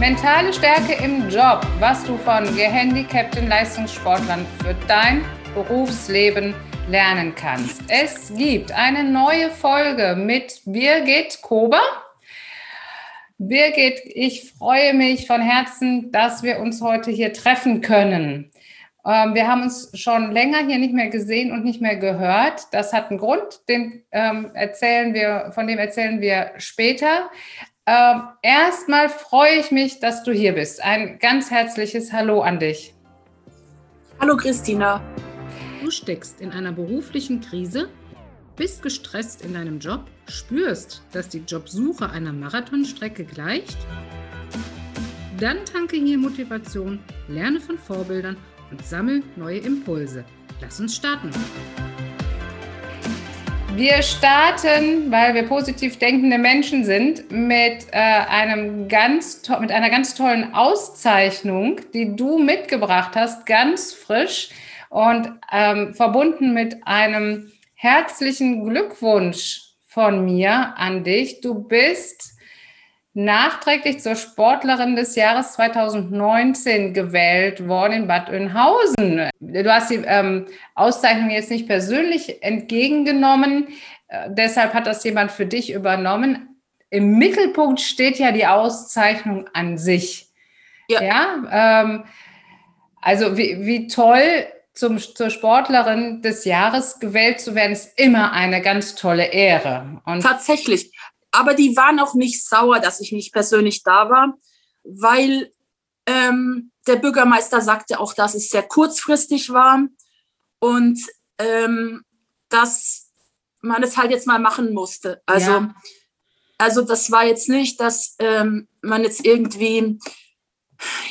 Mentale Stärke im Job, was du von gehandicapten Leistungssportlern für dein Berufsleben lernen kannst. Es gibt eine neue Folge mit Birgit Kober. Birgit, ich freue mich von Herzen, dass wir uns heute hier treffen können. Ähm, wir haben uns schon länger hier nicht mehr gesehen und nicht mehr gehört. Das hat einen Grund, den ähm, erzählen wir, von dem erzählen wir später. Ähm, erstmal freue ich mich, dass du hier bist. Ein ganz herzliches Hallo an dich. Hallo Christina. Du steckst in einer beruflichen Krise, bist gestresst in deinem Job, spürst, dass die Jobsuche einer Marathonstrecke gleicht. Dann tanke hier Motivation, lerne von Vorbildern und sammel neue Impulse. Lass uns starten. Wir starten, weil wir positiv denkende Menschen sind, mit, äh, einem ganz mit einer ganz tollen Auszeichnung, die du mitgebracht hast, ganz frisch und ähm, verbunden mit einem herzlichen Glückwunsch von mir an dich. Du bist nachträglich zur Sportlerin des Jahres 2019 gewählt worden in Bad Oeynhausen. Du hast die ähm, Auszeichnung jetzt nicht persönlich entgegengenommen, äh, deshalb hat das jemand für dich übernommen. Im Mittelpunkt steht ja die Auszeichnung an sich. Ja. ja ähm, also wie, wie toll zum, zur Sportlerin des Jahres gewählt zu werden, ist immer eine ganz tolle Ehre. Und Tatsächlich. Aber die waren auch nicht sauer, dass ich nicht persönlich da war, weil ähm, der Bürgermeister sagte auch, dass es sehr kurzfristig war und ähm, dass man es halt jetzt mal machen musste. Also, ja. also das war jetzt nicht, dass ähm, man jetzt irgendwie,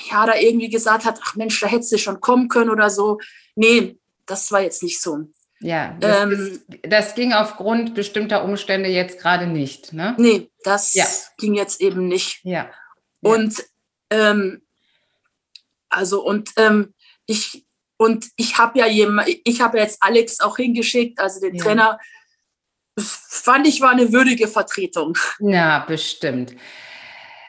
ja, da irgendwie gesagt hat, ach Mensch, da hättest du schon kommen können oder so. Nee, das war jetzt nicht so. Ja, das, ähm, ist, das, ging aufgrund bestimmter Umstände jetzt gerade nicht. Ne? Nee, das ja. ging jetzt eben nicht. Ja. Und ähm, also und ähm, ich und ich habe ja jemand, ich habe jetzt Alex auch hingeschickt, also den ja. Trainer. Fand ich war eine würdige Vertretung. Ja, bestimmt.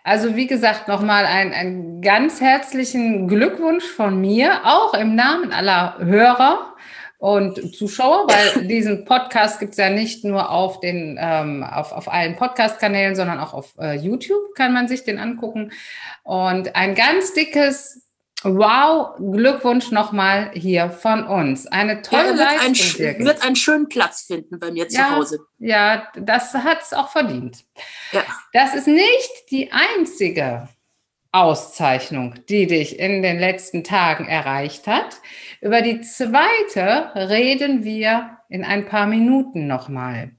Also wie gesagt, nochmal einen, einen ganz herzlichen Glückwunsch von mir, auch im Namen aller Hörer und Zuschauer, weil diesen Podcast gibt es ja nicht nur auf den ähm, auf, auf allen Podcast-Kanälen, sondern auch auf äh, YouTube kann man sich den angucken. Und ein ganz dickes Wow, Glückwunsch nochmal hier von uns. Eine tolle ja, wird Leistung. Ein, wird einen schönen Platz finden bei mir ja, zu Hause. Ja, das hat es auch verdient. Ja. Das ist nicht die einzige Auszeichnung, die dich in den letzten Tagen erreicht hat. Über die zweite reden wir in ein paar Minuten nochmal.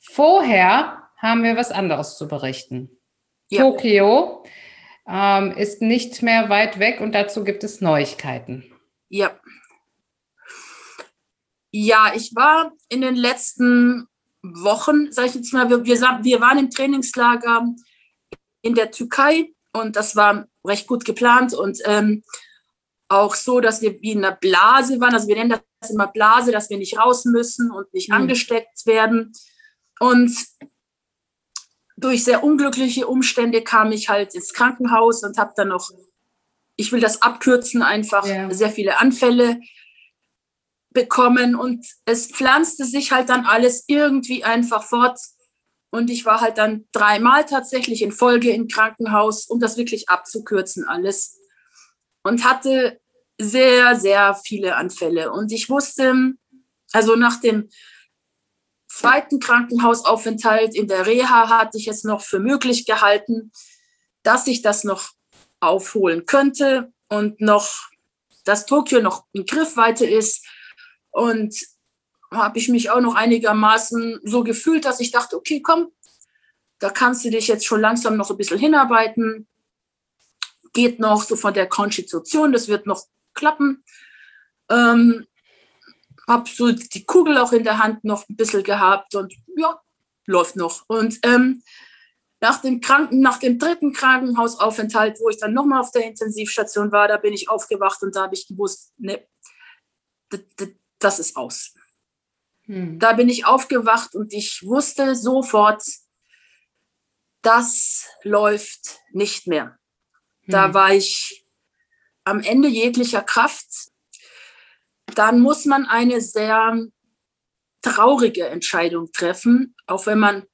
Vorher haben wir was anderes zu berichten. Ja. Tokio ähm, ist nicht mehr weit weg und dazu gibt es Neuigkeiten. Ja. Ja, ich war in den letzten Wochen, sage ich jetzt mal, wir, wir waren im Trainingslager in der Türkei und das war recht gut geplant und ähm, auch so, dass wir wie in einer Blase waren. Also wir nennen das immer Blase, dass wir nicht raus müssen und nicht mhm. angesteckt werden. Und durch sehr unglückliche Umstände kam ich halt ins Krankenhaus und habe dann noch, ich will das abkürzen, einfach ja. sehr viele Anfälle bekommen. Und es pflanzte sich halt dann alles irgendwie einfach fort. Und ich war halt dann dreimal tatsächlich in Folge im Krankenhaus, um das wirklich abzukürzen alles. Und hatte sehr, sehr viele Anfälle. Und ich wusste, also nach dem zweiten Krankenhausaufenthalt in der Reha hatte ich es noch für möglich gehalten, dass ich das noch aufholen könnte und noch, dass Tokio noch in Griffweite ist. Und habe ich mich auch noch einigermaßen so gefühlt, dass ich dachte, okay, komm, da kannst du dich jetzt schon langsam noch ein bisschen hinarbeiten. Geht noch so von der Konstitution, das wird noch klappen. Ähm, habe so die Kugel auch in der Hand noch ein bisschen gehabt und ja, läuft noch. Und ähm, nach dem, Kranken, nach dem dritten Krankenhausaufenthalt, wo ich dann nochmal auf der Intensivstation war, da bin ich aufgewacht und da habe ich gewusst, ne, das ist aus. Hm. Da bin ich aufgewacht und ich wusste sofort, das läuft nicht mehr. Da hm. war ich am Ende jeglicher Kraft. Dann muss man eine sehr traurige Entscheidung treffen, auch wenn man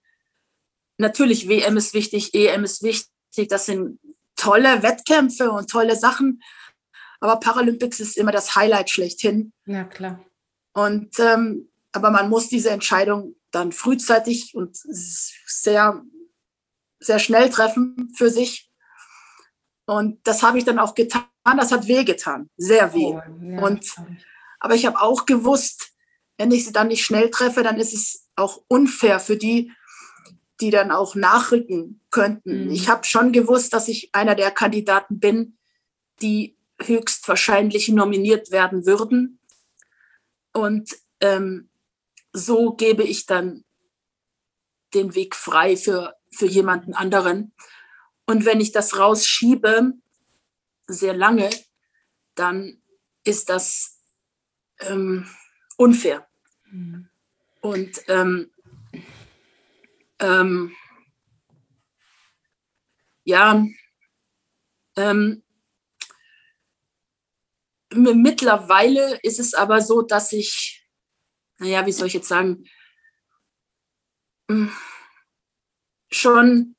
natürlich WM ist wichtig, EM ist wichtig, das sind tolle Wettkämpfe und tolle Sachen, aber Paralympics ist immer das Highlight schlechthin. Ja, klar. Und ähm, aber man muss diese Entscheidung dann frühzeitig und sehr, sehr schnell treffen für sich. Und das habe ich dann auch getan. Das hat weh getan, sehr weh. Oh, ja, und, aber ich habe auch gewusst, wenn ich sie dann nicht schnell treffe, dann ist es auch unfair für die, die dann auch nachrücken könnten. Mhm. Ich habe schon gewusst, dass ich einer der Kandidaten bin, die höchstwahrscheinlich nominiert werden würden. Und ähm, so gebe ich dann den Weg frei für, für jemanden anderen. Und wenn ich das rausschiebe, sehr lange, dann ist das ähm, unfair. Mhm. Und ähm, ähm, ja, ähm, mittlerweile ist es aber so, dass ich, naja, wie soll ich jetzt sagen, hm, schon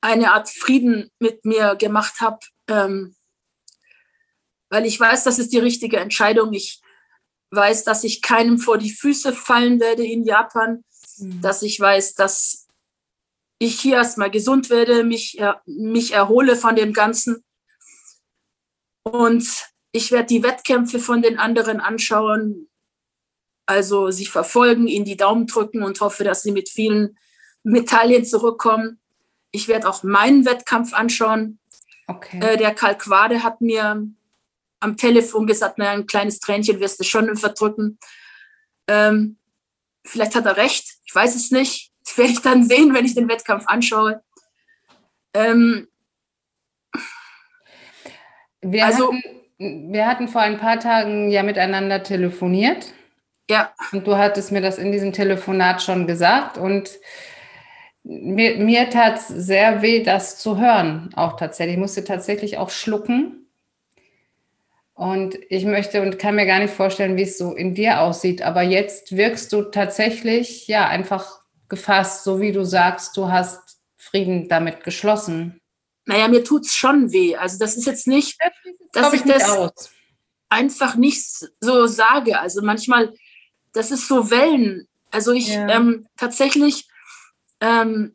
eine Art Frieden mit mir gemacht habe, ähm, weil ich weiß, das ist die richtige Entscheidung. Ich weiß, dass ich keinem vor die Füße fallen werde in Japan, mhm. dass ich weiß, dass ich hier erstmal gesund werde, mich, mich erhole von dem Ganzen. Und ich werde die Wettkämpfe von den anderen anschauen, also sie verfolgen, ihnen die Daumen drücken und hoffe, dass sie mit vielen Medaillen zurückkommen. Ich werde auch meinen Wettkampf anschauen. Okay. Äh, der Kalkwade hat mir am Telefon gesagt, naja, ein kleines Tränchen wirst du schon verdrücken. Ähm, vielleicht hat er recht, ich weiß es nicht. Das werde ich dann sehen, wenn ich den Wettkampf anschaue. Ähm, wir, also, hatten, wir hatten vor ein paar Tagen ja miteinander telefoniert. Ja. Und du hattest mir das in diesem Telefonat schon gesagt. Und mir, mir tat es sehr weh, das zu hören, auch tatsächlich. Ich musste tatsächlich auch schlucken und ich möchte und kann mir gar nicht vorstellen, wie es so in dir aussieht. Aber jetzt wirkst du tatsächlich ja einfach gefasst, so wie du sagst, du hast Frieden damit geschlossen. Naja, mir tut es schon weh. Also das ist jetzt nicht, das dass ich, ich das aus. einfach nicht so sage. Also manchmal, das ist so Wellen. Also ich ja. ähm, tatsächlich ähm,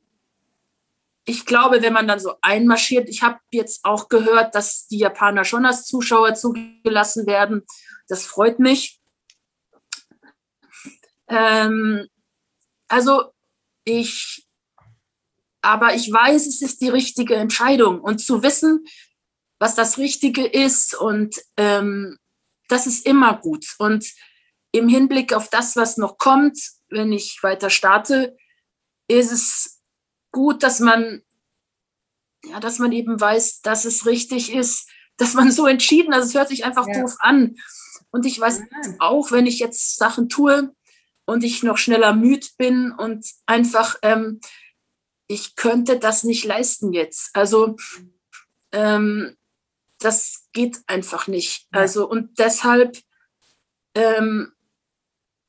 ich glaube, wenn man dann so einmarschiert, ich habe jetzt auch gehört, dass die Japaner schon als Zuschauer zugelassen werden. Das freut mich. Ähm, also ich, aber ich weiß, es ist die richtige Entscheidung und zu wissen, was das Richtige ist und ähm, das ist immer gut. Und im Hinblick auf das, was noch kommt, wenn ich weiter starte, ist es gut, dass man, ja, dass man eben weiß, dass es richtig ist, dass man so entschieden, also es hört sich einfach ja. doof an. Und ich weiß ja. auch, wenn ich jetzt Sachen tue und ich noch schneller müde bin und einfach, ähm, ich könnte das nicht leisten jetzt. Also ähm, das geht einfach nicht. Ja. Also und deshalb, ähm,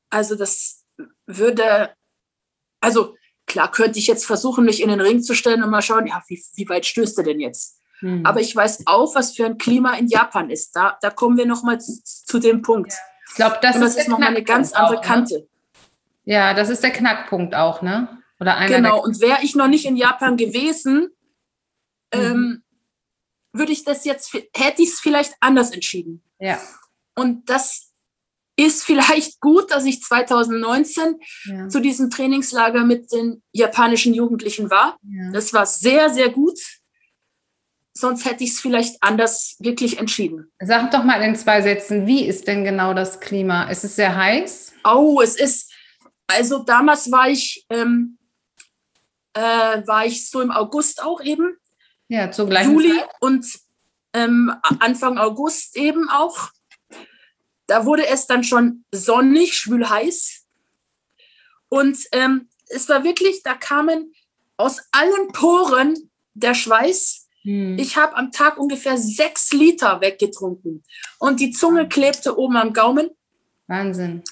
also das würde, also Klar könnte ich jetzt versuchen, mich in den Ring zu stellen und mal schauen, ja, wie, wie weit stößt er denn jetzt? Mhm. Aber ich weiß auch, was für ein Klima in Japan ist. Da, da kommen wir nochmal zu, zu dem Punkt. Ja. Ich glaube, das, das, ist, ist nochmal eine ganz andere auch, ne? Kante. Ja, das ist der Knackpunkt auch, ne? Oder einer genau, und wäre ich noch nicht in Japan gewesen, mhm. ähm, würde ich das jetzt, hätte ich es vielleicht anders entschieden. Ja. Und das ist vielleicht gut, dass ich 2019 ja. zu diesem Trainingslager mit den japanischen Jugendlichen war. Ja. Das war sehr, sehr gut. Sonst hätte ich es vielleicht anders wirklich entschieden. Sag doch mal in zwei Sätzen, wie ist denn genau das Klima? Ist es sehr heiß? Oh, es ist, also damals war ich, ähm, äh, war ich so im August auch eben. Ja, zur gleichen Juli Zeit. und ähm, Anfang August eben auch. Da wurde es dann schon sonnig, schwül heiß. Und ähm, es war wirklich, da kamen aus allen Poren der Schweiß. Hm. Ich habe am Tag ungefähr sechs Liter weggetrunken und die Zunge klebte oben am Gaumen. Wahnsinn.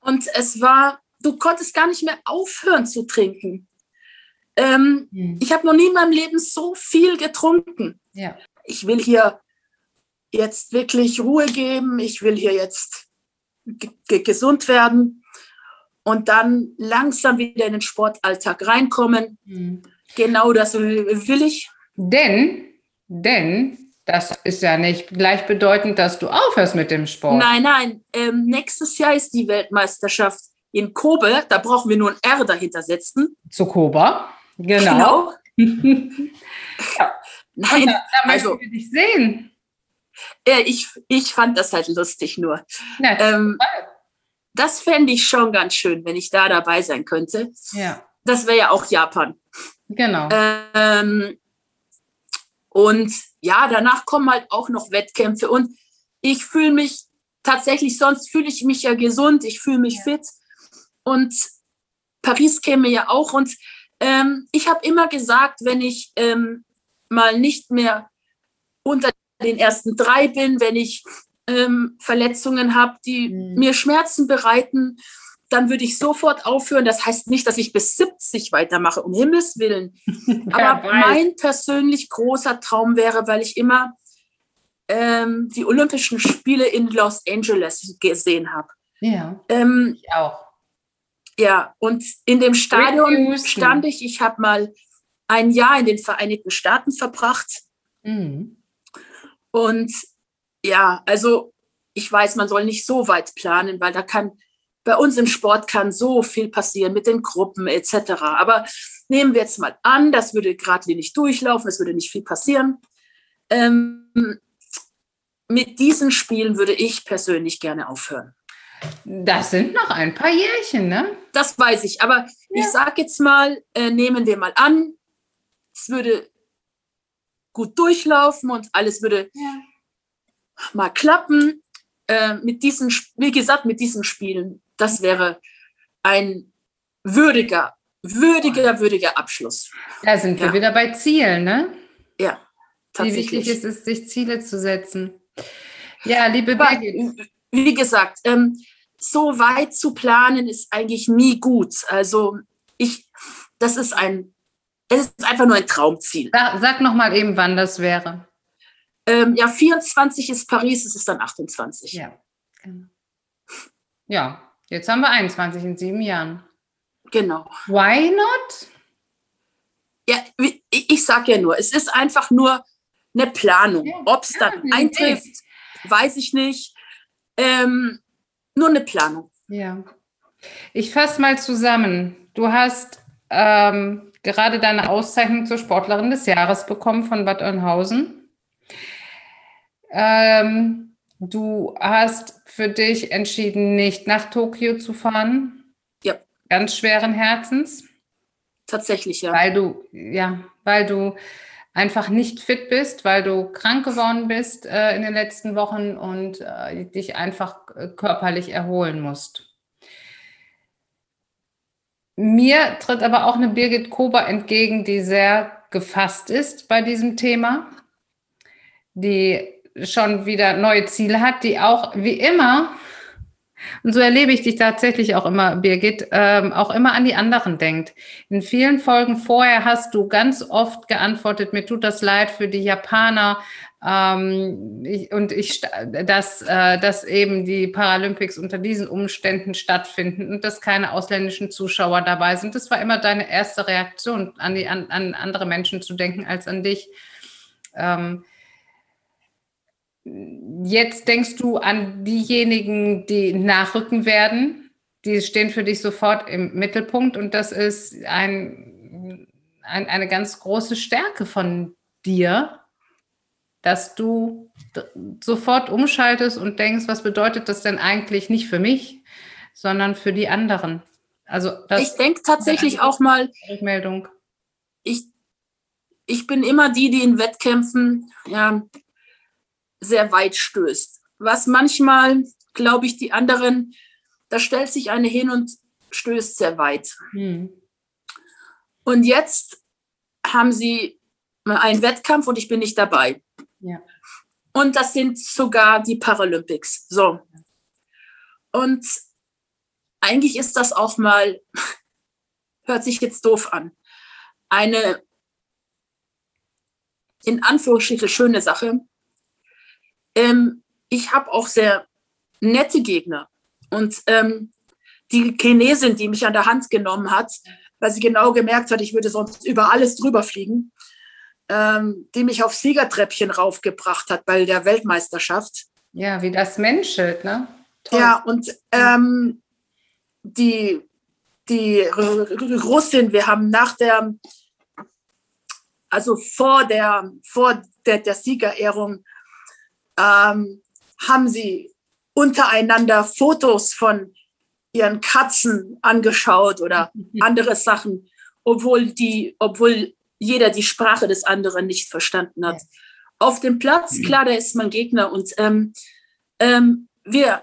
Und es war, du konntest gar nicht mehr aufhören zu trinken. Ähm, hm. Ich habe noch nie in meinem Leben so viel getrunken. Ja. Ich will hier jetzt wirklich Ruhe geben. Ich will hier jetzt gesund werden und dann langsam wieder in den Sportalltag reinkommen. Mhm. Genau das will ich. Denn, denn das ist ja nicht gleichbedeutend, dass du aufhörst mit dem Sport. Nein, nein. Ähm, nächstes Jahr ist die Weltmeisterschaft in Kobe. Da brauchen wir nur ein R dahinter setzen. Zu Kobe. Genau. genau. ja. Nein, da, da also, wir dich sehen. Äh, ich, ich fand das halt lustig nur. Ja, ähm, das fände ich schon ganz schön, wenn ich da dabei sein könnte. Ja. Das wäre ja auch Japan. Genau. Ähm, und ja, danach kommen halt auch noch Wettkämpfe. Und ich fühle mich tatsächlich, sonst fühle ich mich ja gesund, ich fühle mich ja. fit. Und Paris käme ja auch. Und ähm, ich habe immer gesagt, wenn ich ähm, mal nicht mehr unter den ersten drei bin, wenn ich ähm, Verletzungen habe, die mhm. mir Schmerzen bereiten, dann würde ich sofort aufhören. Das heißt nicht, dass ich bis 70 weitermache, um Himmels Willen. Aber mein persönlich großer Traum wäre, weil ich immer ähm, die Olympischen Spiele in Los Angeles gesehen habe. Ja, ähm, ich auch. Ja, und in dem Stadion stand ich, ich habe mal ein Jahr in den Vereinigten Staaten verbracht. Mhm. Und ja, also ich weiß, man soll nicht so weit planen, weil da kann bei uns im Sport kann so viel passieren mit den Gruppen etc. Aber nehmen wir jetzt mal an, das würde geradlinig durchlaufen, es würde nicht viel passieren. Ähm, mit diesen Spielen würde ich persönlich gerne aufhören. Das sind noch ein paar Jährchen, ne? Das weiß ich. Aber ja. ich sage jetzt mal, äh, nehmen wir mal an, es würde gut durchlaufen und alles würde ja. mal klappen. Äh, mit diesen, wie gesagt, mit diesen Spielen das wäre ein würdiger, würdiger, würdiger Abschluss. Da sind wir ja. wieder bei Zielen, ne? Ja, tatsächlich. Wie wichtig ist es, sich Ziele zu setzen. Ja, liebe Aber, Birgit. Wie gesagt, ähm, so weit zu planen ist eigentlich nie gut. Also ich, das ist ein, es ist einfach nur ein Traumziel. Sag, sag noch mal eben, wann das wäre. Ähm, ja, 24 ist Paris, es ist dann 28. Ja, genau. Ja, Jetzt haben wir 21 in sieben Jahren. Genau. Why not? Ja, ich, ich sage ja nur, es ist einfach nur eine Planung. Ja, Ob es dann ja, eintrifft, nee. weiß ich nicht. Ähm, nur eine Planung. Ja. Ich fasse mal zusammen. Du hast ähm, gerade deine Auszeichnung zur Sportlerin des Jahres bekommen von Bad Oeynhausen. Ähm, Du hast für dich entschieden, nicht nach Tokio zu fahren. Ja. Ganz schweren Herzens. Tatsächlich, ja. Weil du, ja, weil du einfach nicht fit bist, weil du krank geworden bist äh, in den letzten Wochen und äh, dich einfach körperlich erholen musst. Mir tritt aber auch eine Birgit Kober entgegen, die sehr gefasst ist bei diesem Thema, die schon wieder neue Ziele hat, die auch wie immer, und so erlebe ich dich tatsächlich auch immer, Birgit, ähm, auch immer an die anderen denkt. In vielen Folgen vorher hast du ganz oft geantwortet, mir tut das leid für die Japaner, ähm, ich, und ich, dass, äh, dass eben die Paralympics unter diesen Umständen stattfinden und dass keine ausländischen Zuschauer dabei sind. Das war immer deine erste Reaktion, an, die, an, an andere Menschen zu denken als an dich. Ähm, Jetzt denkst du an diejenigen, die nachrücken werden. Die stehen für dich sofort im Mittelpunkt und das ist ein, ein, eine ganz große Stärke von dir, dass du sofort umschaltest und denkst, was bedeutet das denn eigentlich nicht für mich, sondern für die anderen. Also ich denke tatsächlich auch mal Rückmeldung. Ich, ich bin immer die, die in Wettkämpfen ja, sehr weit stößt. Was manchmal, glaube ich, die anderen, da stellt sich eine hin und stößt sehr weit. Hm. Und jetzt haben sie ein Wettkampf und ich bin nicht dabei. Ja. Und das sind sogar die Paralympics. So. Und eigentlich ist das auch mal, hört sich jetzt doof an, eine in Anführungsstrichen schöne Sache. Ähm, ich habe auch sehr nette Gegner. Und ähm, die Chinesin, die mich an der Hand genommen hat, weil sie genau gemerkt hat, ich würde sonst über alles drüber fliegen, ähm, die mich auf Siegertreppchen raufgebracht hat bei der Weltmeisterschaft. Ja, wie das menschelt, ne? Toll. Ja, und ähm, die, die Russin, wir haben nach der, also vor der, vor der, der Siegerehrung, ähm, haben sie untereinander Fotos von ihren Katzen angeschaut oder andere Sachen, obwohl die, obwohl jeder die Sprache des anderen nicht verstanden hat. Auf dem Platz, mhm. klar, da ist mein Gegner und ähm, ähm, wir,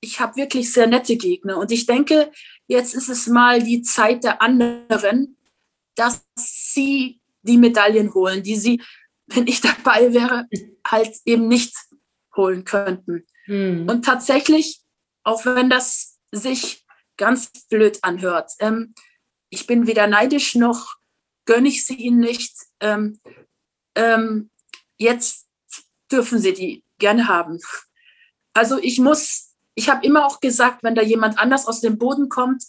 ich habe wirklich sehr nette Gegner und ich denke, jetzt ist es mal die Zeit der anderen, dass sie die Medaillen holen, die sie, wenn ich dabei wäre, halt eben nicht holen könnten. Mhm. Und tatsächlich, auch wenn das sich ganz blöd anhört, ähm, ich bin weder neidisch noch gönne ich sie ihnen nicht. Ähm, ähm, jetzt dürfen sie die gerne haben. Also ich muss, ich habe immer auch gesagt, wenn da jemand anders aus dem Boden kommt,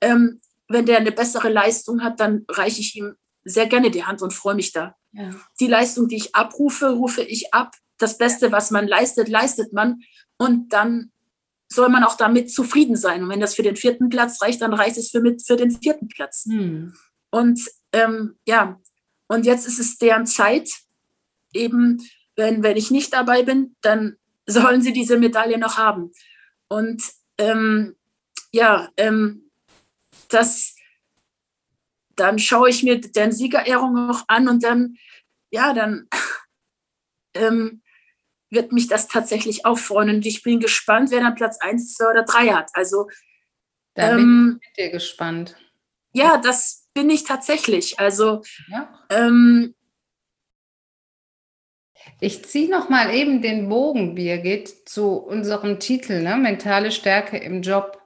ähm, wenn der eine bessere Leistung hat, dann reiche ich ihm sehr gerne die Hand und freue mich da. Ja. Die Leistung, die ich abrufe, rufe ich ab. Das Beste, was man leistet, leistet man. Und dann soll man auch damit zufrieden sein. Und wenn das für den vierten Platz reicht, dann reicht es für, mit, für den vierten Platz. Hm. Und ähm, ja, und jetzt ist es deren Zeit, eben, wenn, wenn ich nicht dabei bin, dann sollen sie diese Medaille noch haben. Und ähm, ja, ähm, das, dann schaue ich mir deren Siegerehrung noch an und dann, ja, dann ähm, wird mich das tatsächlich auch freuen. Und ich bin gespannt, wer dann Platz 1, 2 oder 3 hat. Also, da bin ähm, ich mit dir gespannt. Ja, das, bin ich tatsächlich. Also ja. ähm, ich ziehe noch mal eben den Bogen, Birgit, zu unserem Titel, ne? mentale Stärke im Job.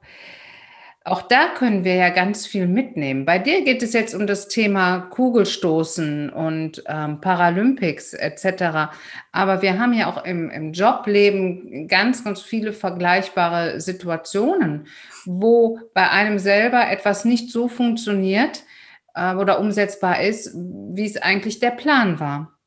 Auch da können wir ja ganz viel mitnehmen. Bei dir geht es jetzt um das Thema Kugelstoßen und ähm, Paralympics etc. Aber wir haben ja auch im, im Jobleben ganz, ganz viele vergleichbare Situationen, wo bei einem selber etwas nicht so funktioniert, äh, oder umsetzbar ist, wie es eigentlich der Plan war.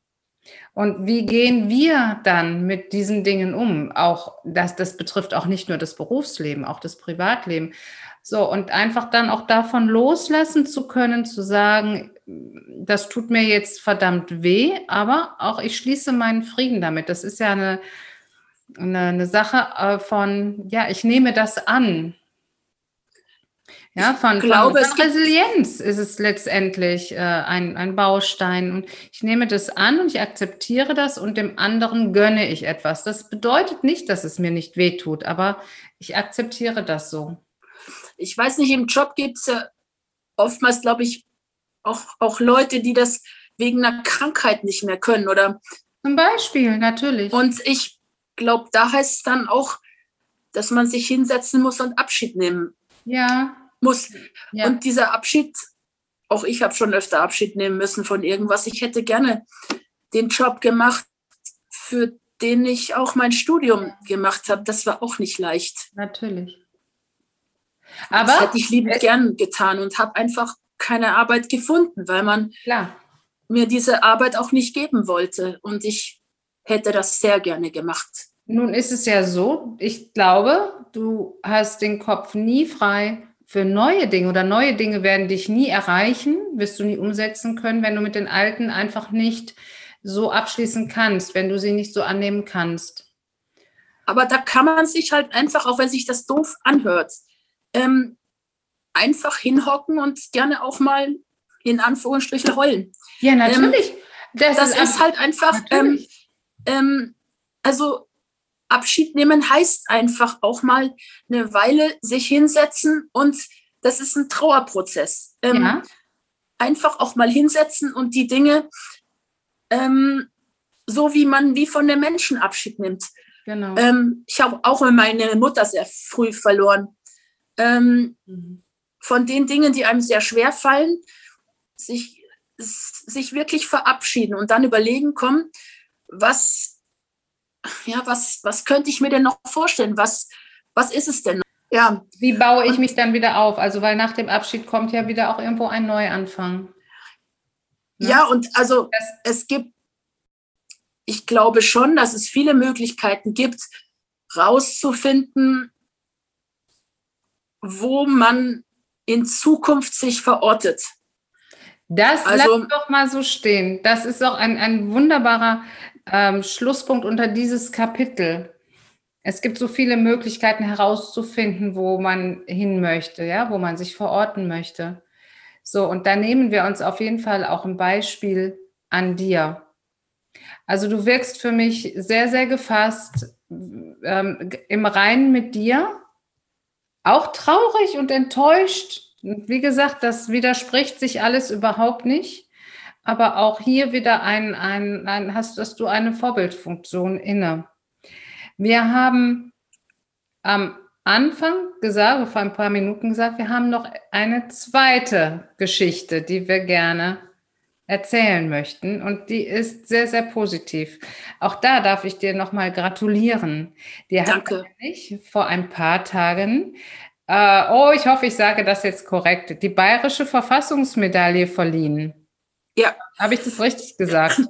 Und wie gehen wir dann mit diesen Dingen um? Auch das, das betrifft auch nicht nur das Berufsleben, auch das Privatleben. So, und einfach dann auch davon loslassen zu können, zu sagen, das tut mir jetzt verdammt weh, aber auch ich schließe meinen Frieden damit. Das ist ja eine, eine, eine Sache äh, von, ja, ich nehme das an. Ja, von, glaube, von Resilienz ist es letztendlich äh, ein, ein Baustein. Und ich nehme das an und ich akzeptiere das und dem anderen gönne ich etwas. Das bedeutet nicht, dass es mir nicht wehtut, aber ich akzeptiere das so. Ich weiß nicht, im Job gibt es ja oftmals, glaube ich, auch, auch Leute, die das wegen einer Krankheit nicht mehr können oder zum Beispiel, natürlich. Und ich glaube, da heißt es dann auch, dass man sich hinsetzen muss und Abschied nehmen ja muss. Ja. Und dieser Abschied, auch ich habe schon öfter Abschied nehmen müssen von irgendwas. Ich hätte gerne den Job gemacht, für den ich auch mein Studium gemacht habe. Das war auch nicht leicht. Natürlich. Aber das hätte ich liebend gern getan und habe einfach keine Arbeit gefunden, weil man Klar. mir diese Arbeit auch nicht geben wollte. Und ich hätte das sehr gerne gemacht. Nun ist es ja so, ich glaube, du hast den Kopf nie frei für neue Dinge oder neue Dinge werden dich nie erreichen, wirst du nie umsetzen können, wenn du mit den alten einfach nicht so abschließen kannst, wenn du sie nicht so annehmen kannst. Aber da kann man sich halt einfach, auch wenn sich das doof anhört, ähm, einfach hinhocken und gerne auch mal in Anführungsstrichen heulen. Ja, natürlich. Ähm, das, das, ist, ist halt einfach, ähm, ähm, also Abschied nehmen heißt einfach auch mal eine Weile sich hinsetzen und das ist ein Trauerprozess. Ähm, ja. Einfach auch mal hinsetzen und die Dinge ähm, so wie man wie von den Menschen Abschied nimmt. Genau. Ähm, ich habe auch meine Mutter sehr früh verloren. Ähm, Mhm. von den Dingen, die einem sehr schwer fallen, sich, sich wirklich verabschieden und dann überlegen, komm, was, ja, was, was könnte ich mir denn noch vorstellen? Was, was ist es denn? noch? Ja, Wie baue ich mich dann wieder auf? Also, weil nach dem Abschied kommt ja wieder auch irgendwo ein Neuanfang. Ja. ja, und also Das, es gibt, ich glaube schon, dass es viele Möglichkeiten gibt, rauszufinden, wo man in Zukunft sich verortet. das Also- lass doch mal so stehen. Das ist auch ein, ein wunderbarer ähm, Schlusspunkt unter dieses Kapitel. Es gibt so viele Möglichkeiten herauszufinden, wo man hin möchte, ja, wo man sich verorten möchte. So, und da nehmen wir uns auf jeden Fall auch ein Beispiel an dir. Also du wirkst für mich sehr, sehr gefasst, ähm, im Reinen mit dir, auch traurig und enttäuscht. Wie gesagt, das widerspricht sich alles überhaupt nicht. Aber auch hier wieder ein, ein, ein hast, hast du eine Vorbildfunktion inne. Wir haben am Anfang gesagt, vor ein paar Minuten gesagt, wir haben noch eine zweite Geschichte, die wir gerne erzählen möchten. Und die ist sehr, sehr positiv. Auch da darf ich dir nochmal gratulieren. Dir hat Danke. ich vor ein paar Tagen, äh, oh, ich hoffe, ich sage das jetzt korrekt, die Bayerische Verfassungsmedaille verliehen. Ja. Habe ich das richtig gesagt?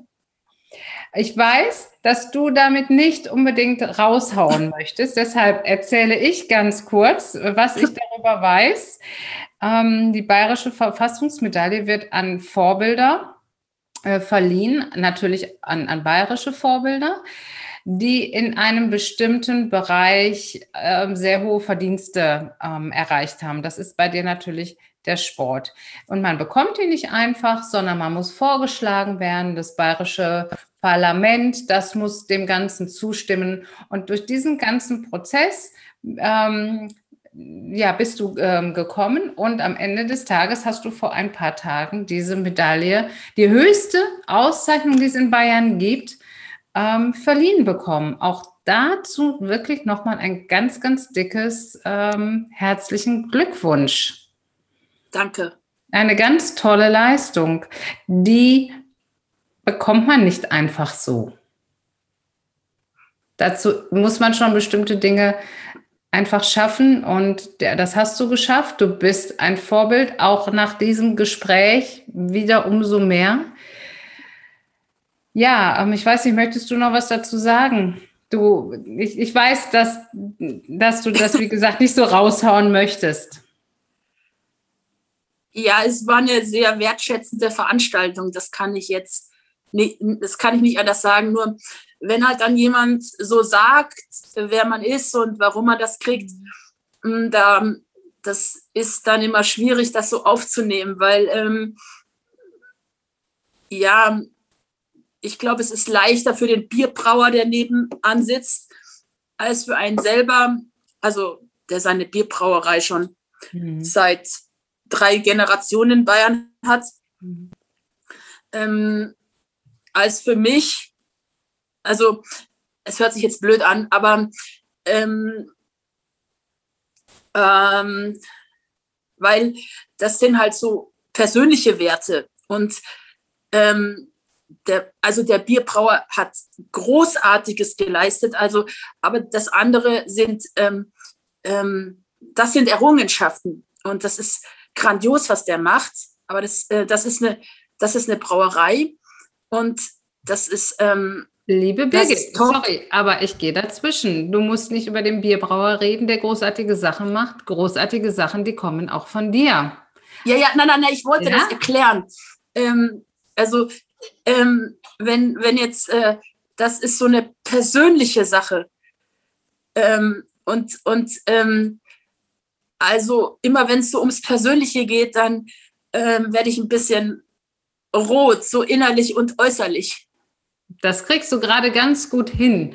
Ich weiß, dass du damit nicht unbedingt raushauen möchtest. Deshalb erzähle ich ganz kurz, was ich darüber weiß. Ähm, die Bayerische Verfassungsmedaille wird an Vorbilder äh, verliehen, natürlich an, an bayerische Vorbilder, die in einem bestimmten Bereich ähm, sehr hohe Verdienste ähm, erreicht haben. Das ist bei dir natürlich der Sport. Und man bekommt ihn nicht einfach, sondern man muss vorgeschlagen werden. Das bayerische Parlament, das muss dem Ganzen zustimmen. Und durch diesen ganzen Prozess ähm, ja, bist du ähm, gekommen und am Ende des Tages hast du vor ein paar Tagen diese Medaille, die höchste Auszeichnung, die es in Bayern gibt, ähm, verliehen bekommen. Auch dazu wirklich nochmal ein ganz, ganz dickes ähm, herzlichen Glückwunsch. Danke. Eine ganz tolle Leistung, die bekommt man nicht einfach so. Dazu muss man schon bestimmte Dinge einfach schaffen und das hast du geschafft. Du bist ein Vorbild, auch nach diesem Gespräch wieder umso mehr. Ja, ähm, ich weiß nicht, möchtest du noch was dazu sagen? Du, ich, ich weiß, dass, dass du das, wie gesagt, nicht so raushauen möchtest. Ja, es war eine sehr wertschätzende Veranstaltung. Das kann ich jetzt nicht, das kann ich nicht anders sagen. Nur wenn halt dann jemand so sagt, wer man ist und warum man das kriegt, mm, da, das ist dann immer schwierig, das so aufzunehmen, weil ähm, ja, ich glaube, es ist leichter für den Bierbrauer, der nebenan sitzt, als für einen selber, also der seine Bierbrauerei schon Mhm. seit drei Generationen in Bayern hat, Mhm. ähm, als für mich, also es hört sich jetzt blöd an, aber ähm, ähm, weil das sind halt so persönliche Werte und ähm, der, also der Bierbrauer hat Großartiges geleistet, also aber das andere sind ähm, ähm, das sind Errungenschaften und das ist grandios, was der macht. Aber das, äh, das ist eine das ist eine Brauerei und das ist ähm, Liebe Birgit, sorry, aber ich gehe dazwischen. Du musst nicht über den Bierbrauer reden, der großartige Sachen macht. Großartige Sachen, die kommen auch von dir. Ja, ja, nein, nein, nein, ich wollte Ja? das erklären. Ähm, also, ähm, wenn, wenn jetzt, äh, das ist so eine persönliche Sache. Ähm, und und ähm, also immer wenn es so ums Persönliche geht, dann ähm, werde ich ein bisschen rot, so innerlich und äußerlich. Das kriegst du gerade ganz gut hin.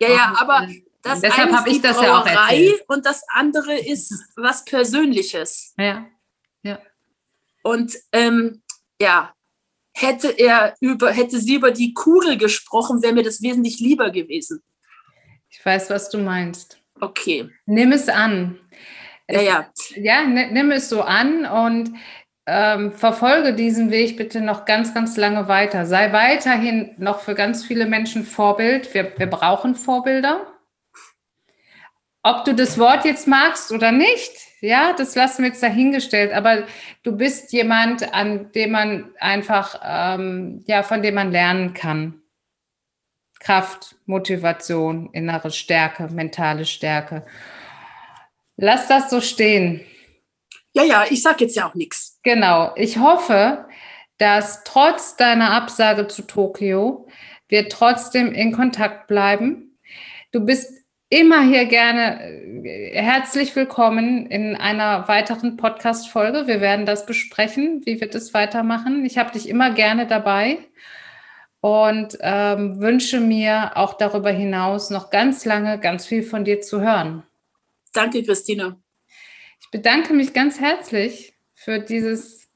Ja, ja, Und, aber äh, das deshalb eine hab ist ich das ja auch Brauerei erzählt. und das andere ist was Persönliches. Ja, Und ähm, ja, hätte er über, hätte sie über die Kugel gesprochen, wäre mir das wesentlich lieber gewesen. Ich weiß, was du meinst. Okay. Nimm es an. Ja, ja. Ja, nimm es so an und ähm, verfolge diesen Weg bitte noch ganz, ganz lange weiter. Sei weiterhin noch für ganz viele Menschen Vorbild. Wir, wir brauchen Vorbilder. Ob du das Wort jetzt magst oder nicht, ja, das lassen wir jetzt dahingestellt. Aber du bist jemand, an dem man einfach, ähm, ja, von dem man lernen kann. Kraft, Motivation, innere Stärke, mentale Stärke. Lass das so stehen. Ja, ja, ich sage jetzt ja auch nichts. Genau. Ich hoffe, dass trotz deiner Absage zu Tokio wir trotzdem in Kontakt bleiben. Du bist immer hier gerne äh, herzlich willkommen in einer weiteren Podcast-Folge. Wir werden das besprechen, wie wir das weitermachen. Ich habe dich immer gerne dabei und ähm, wünsche mir auch darüber hinaus noch ganz lange ganz viel von dir zu hören. Danke, Christine. Ich bedanke mich ganz herzlich für dieses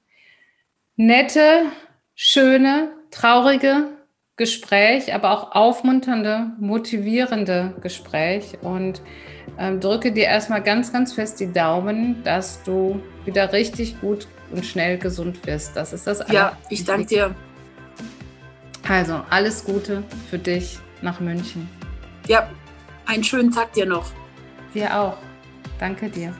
nette, schöne, traurige Gespräch, aber auch aufmunternde, motivierende Gespräch und ähm, drücke dir erstmal ganz, ganz fest die Daumen, dass du wieder richtig gut und schnell gesund wirst. Das ist das. Ja, ich danke dir. Also alles Gute für dich nach München. Ja, einen schönen Tag dir noch. Dir auch. Danke dir.